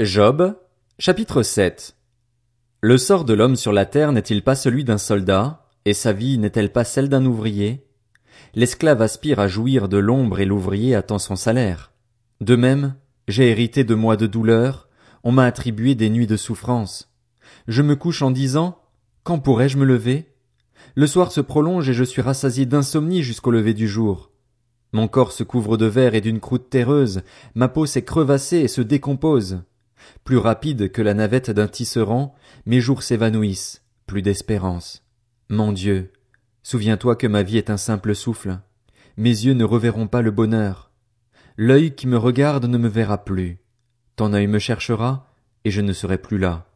Job, chapitre 7 Le sort de l'homme sur la terre n'est-il pas celui d'un soldat, et sa vie n'est-elle pas celle d'un ouvrier? L'esclave aspire à jouir de l'ombre et l'ouvrier attend son salaire. De même, j'ai hérité de mois de douleur, on m'a attribué des nuits de souffrance. Je me couche en disant, quand pourrais-je me lever? Le soir se prolonge et je suis rassasié d'insomnie jusqu'au lever du jour. Mon corps se couvre de verre et d'une croûte terreuse, ma peau s'est crevassée et se décompose. Plus rapide que la navette d'un tisserand, mes jours s'évanouissent, plus d'espérance. Mon Dieu, souviens-toi que ma vie est un simple souffle. Mes yeux ne reverront pas le bonheur. L'œil qui me regarde ne me verra plus. Ton œil me cherchera, et je ne serai plus là.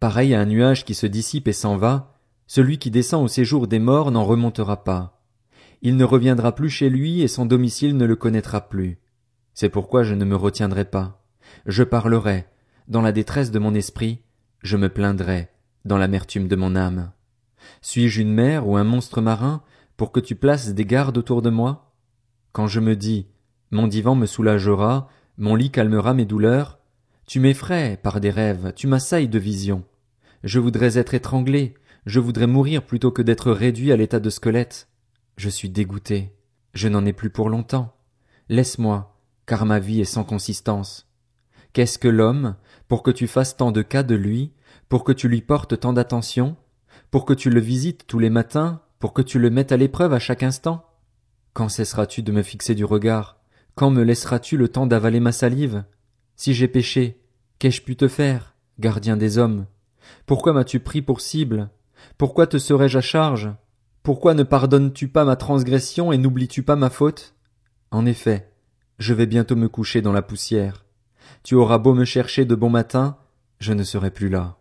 Pareil à un nuage qui se dissipe et s'en va, celui qui descend au séjour des morts n'en remontera pas il ne reviendra plus chez lui et son domicile ne le connaîtra plus. C'est pourquoi je ne me retiendrai pas. Je parlerai, dans la détresse de mon esprit, je me plaindrai, dans l'amertume de mon âme. Suis-je une mer ou un monstre marin pour que tu places des gardes autour de moi? Quand je me dis, mon divan me soulagera, mon lit calmera mes douleurs, tu m'effraies par des rêves, tu m'assailles de visions. Je voudrais être étranglé, je voudrais mourir plutôt que d'être réduit à l'état de squelette. Je suis dégoûté. Je n'en ai plus pour longtemps. Laisse-moi, car ma vie est sans consistance. Qu'est-ce que l'homme, pour que tu fasses tant de cas de lui, pour que tu lui portes tant d'attention, pour que tu le visites tous les matins, pour que tu le mettes à l'épreuve à chaque instant? Quand cesseras-tu de me fixer du regard? Quand me laisseras-tu le temps d'avaler ma salive? Si j'ai péché, qu'ai-je pu te faire, gardien des hommes? Pourquoi m'as-tu pris pour cible? Pourquoi te serais-je à charge? Pourquoi ne pardonnes-tu pas ma transgression et n'oublies-tu pas ma faute? En effet, je vais bientôt me coucher dans la poussière. Tu auras beau me chercher de bon matin, je ne serai plus là.